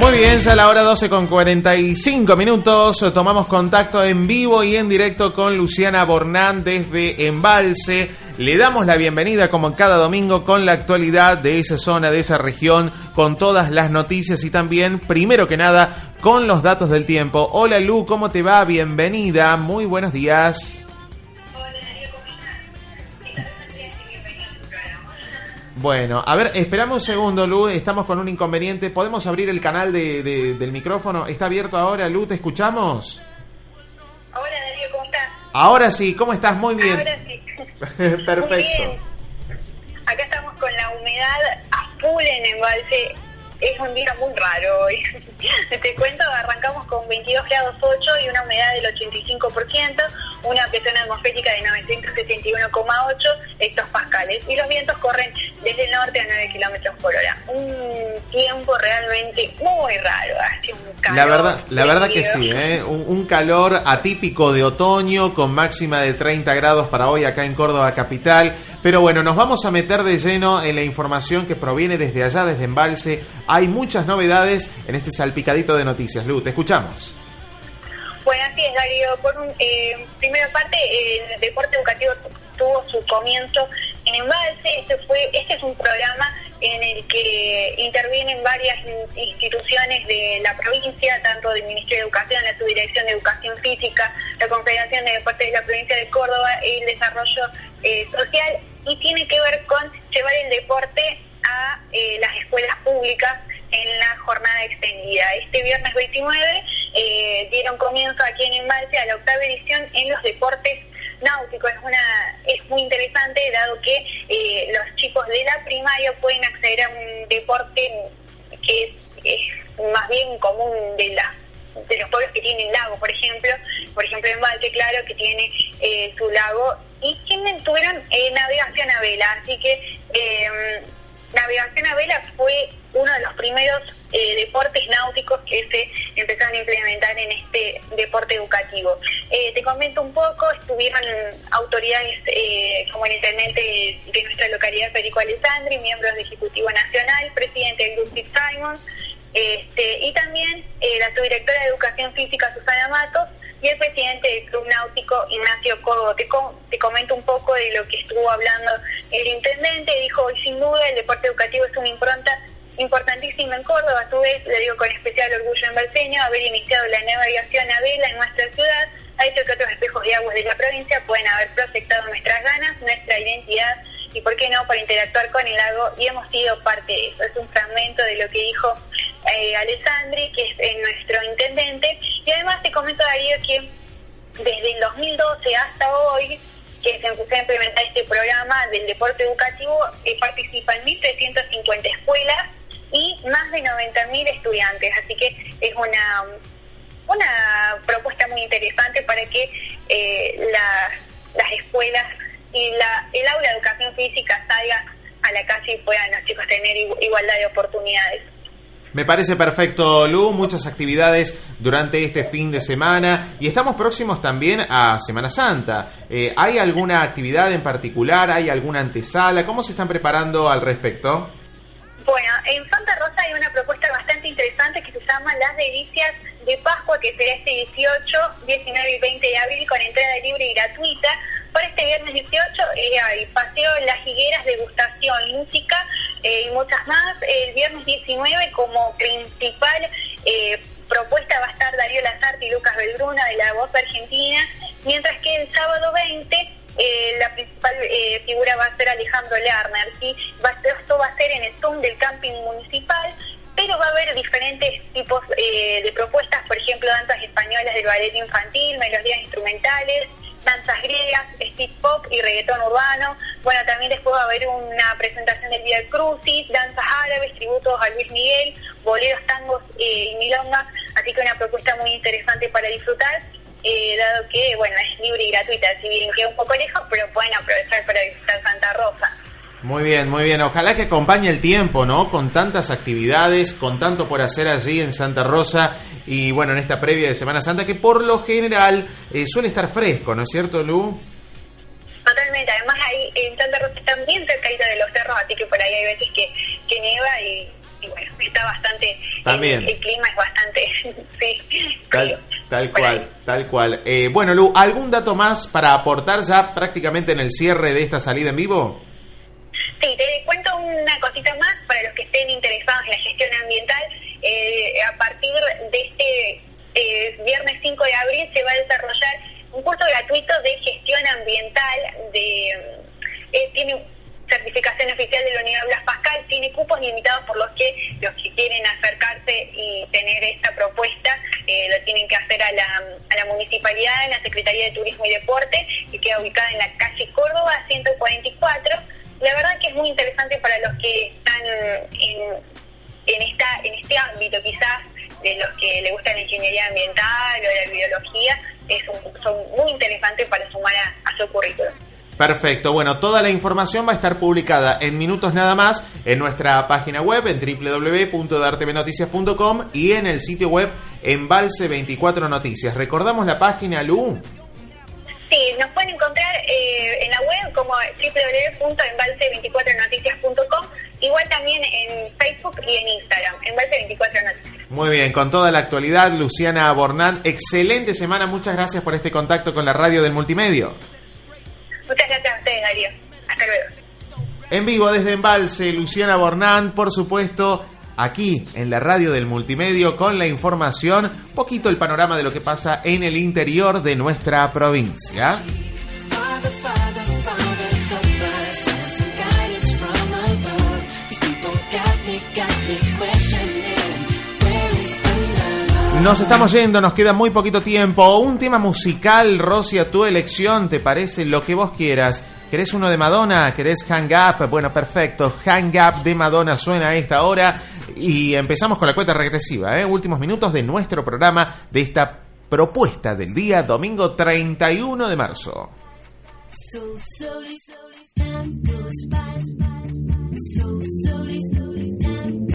Muy bien, ya a la hora 12 con 45 minutos. Tomamos contacto en vivo y en directo con Luciana Bornán desde Embalse. Le damos la bienvenida como cada domingo con la actualidad de esa zona, de esa región, con todas las noticias y también, primero que nada, con los datos del tiempo. Hola Lu, ¿cómo te va? Bienvenida, muy buenos días. Bueno, a ver, esperamos un segundo, Lu. Estamos con un inconveniente. ¿Podemos abrir el canal de, de- del micrófono? ¿Está abierto ahora, Lu? ¿Te escuchamos? Hola Darío, ¿cómo estás? Ahora sí, ¿cómo estás? Muy bien. Ahora sí. Perfecto. Muy bien. Acá estamos con la humedad a full en embalse. Es un día muy raro hoy. Te cuento, arrancamos con 22 grados 8 y una humedad del 85%, una presión atmosférica de 971,8 hectopascales y los vientos corren desde el norte a 9 kilómetros por hora. Un tiempo realmente muy raro, hace un calor. La verdad, la verdad que sí, ¿eh? un, un calor atípico de otoño con máxima de 30 grados para hoy acá en Córdoba capital. Pero bueno, nos vamos a meter de lleno en la información que proviene desde allá, desde Embalse. Hay muchas novedades en este salpicadito de noticias. Lu, te escuchamos. Bueno, así es, Darío. Por un, eh, primera parte, el deporte educativo tu- tuvo su comienzo en Embalse. Este, fue, este es un programa en el que intervienen varias in- instituciones de la provincia, tanto del Ministerio de Educación, la Subdirección de Educación Física, la Confederación de Deportes de la Provincia de Córdoba, el Desarrollo eh, Social, y tiene que ver con llevar el deporte a eh, las escuelas públicas en la jornada extendida. Este viernes 29 eh, dieron comienzo aquí en Embalse a la octava edición en los deportes náuticos. Es, una, es muy interesante dado que eh, los chicos de la primaria pueden acceder a un deporte que es, más bien común de la de los pueblos que tienen lago, por ejemplo, por ejemplo en claro, que tiene eh, su lago, y tienen, tuvieron eh, navegación a vela, así que eh, navegación a vela fue uno de los primeros eh, deportes náuticos que se empezaron a implementar en este deporte educativo. Eh, te comento un poco, estuvieron autoridades eh, como el intendente de nuestra localidad, Federico Alessandri, miembros del Ejecutivo Nacional, presidente del Club Simon, este, y también eh, la subdirectora de Educación Física, Susana Matos, y el presidente del Club Náutico, Ignacio Cobo. Te, com- te comento un poco de lo que estuvo hablando el intendente. Dijo, hoy sin duda el deporte educativo es una impronta importantísima en Córdoba. A su vez, le digo con especial orgullo en Balseño, haber iniciado la navegación a vela en nuestra ciudad ha hecho que otros espejos de aguas de la provincia puedan haber proyectado nuestras ganas, nuestra identidad y, por qué no, para interactuar con el lago y hemos sido parte de eso. Es un fragmento de lo que dijo eh, Alessandri, que es eh, nuestro intendente. Y además te comento, Darío, que desde el 2012 hasta hoy, que se empezó a implementar este programa del deporte educativo, eh, participan 1.350 escuelas y más de 90.000 estudiantes. Así que es una, una propuesta muy interesante para que eh, la- las escuelas y la, el aula de educación física salga a la calle y puedan los chicos tener igu- igualdad de oportunidades. Me parece perfecto, Lu. Muchas actividades durante este fin de semana. Y estamos próximos también a Semana Santa. Eh, ¿Hay alguna actividad en particular? ¿Hay alguna antesala? ¿Cómo se están preparando al respecto? Bueno, en Santa Rosa hay una propuesta bastante interesante que se llama Las Delicias de Pascua, que será este 18, 19 y 20 de abril con entrada libre y gratuita. Para este viernes 18 eh, hay paseo en las higueras, degustación, música eh, y muchas más. El viernes 19 como principal eh, propuesta va a estar Darío Lazarte y Lucas Belgruna de La Voz Argentina, mientras que el sábado 20 eh, la principal figura va a ser Alejandro Lerner. ¿sí? Va esto va a ser en el Zoom del camping municipal, pero va a haber diferentes tipos de propuestas, por ejemplo, danzas españolas del ballet infantil, melodías instrumentales, danzas griegas, street pop y reggaetón urbano. Bueno, también después va a haber una presentación del Via Crucis, danzas árabes, tributos a Luis Miguel, boleros, tangos eh, y milongas, así que una propuesta muy interesante para disfrutar eh, dado que, bueno, es libre y gratuita, si bien queda un poco lejos, pero pueden aprovechar para visitar Santa Rosa. Muy bien, muy bien. Ojalá que acompañe el tiempo, ¿no? Con tantas actividades, con tanto por hacer allí en Santa Rosa y bueno, en esta previa de Semana Santa que por lo general eh, suele estar fresco, ¿no es cierto, Lu? Totalmente, además ahí en Santa Rosa están bien cerca de los cerros, así que por ahí hay veces que, que nieva y y bueno, está bastante... También. El, clima es bastante... sí, tal, tal cual, tal cual. Eh, bueno, Lu, ¿algún dato más para aportar ya prácticamente en el cierre de esta salida en vivo? Sí, te cuento una cosita más para los que estén interesados en la gestión ambiental. Eh, a partir de este eh, viernes 5 de abril se va a desarrollar un curso gratuito de gestión ambiental. de eh, Tiene certificación oficial de la Unidad Blas Pascal, tiene cupos limitados por los que los que quieren acercarse y tener esta propuesta lo tienen que hacer a la, a la municipalidad, en la Secretaría de Turismo y Deporte, que queda ubicada en la calle Córdoba 144 la verdad que es muy interesante para los que están en, en, esta, en este ámbito quizás, de los que les gusta la ingeniería ambiental o la biología, es son muy interesantes para sumar a, su currículum. Perfecto, bueno, toda la información va a estar publicada en minutos nada más en nuestra página web en www.dartvnoticias.com y en el sitio web Embalse 24 Noticias. ¿Recordamos la página, Lu? Sí, nos pueden encontrar eh, en la web como www.embalse24noticias.com, igual también en Facebook y en Instagram, Embalse24 Noticias. Muy bien, con toda la actualidad, Luciana Bornán, excelente semana, muchas gracias por este contacto con la radio del multimedio. Muchas gracias a ustedes, Darío. Hasta luego. En vivo desde Embalse, Luciana Bornán, por supuesto, aquí en la radio del multimedio con la información, poquito el panorama de lo que pasa en el interior de nuestra provincia. Nos estamos yendo, nos queda muy poquito tiempo. Un tema musical, Rosy, a tu elección, ¿te parece lo que vos quieras? ¿Querés uno de Madonna? ¿Querés Hang Up? Bueno, perfecto. Hang Up de Madonna suena a esta hora. Y empezamos con la cuenta regresiva, ¿eh? últimos minutos de nuestro programa de esta propuesta del día domingo 31 de marzo. So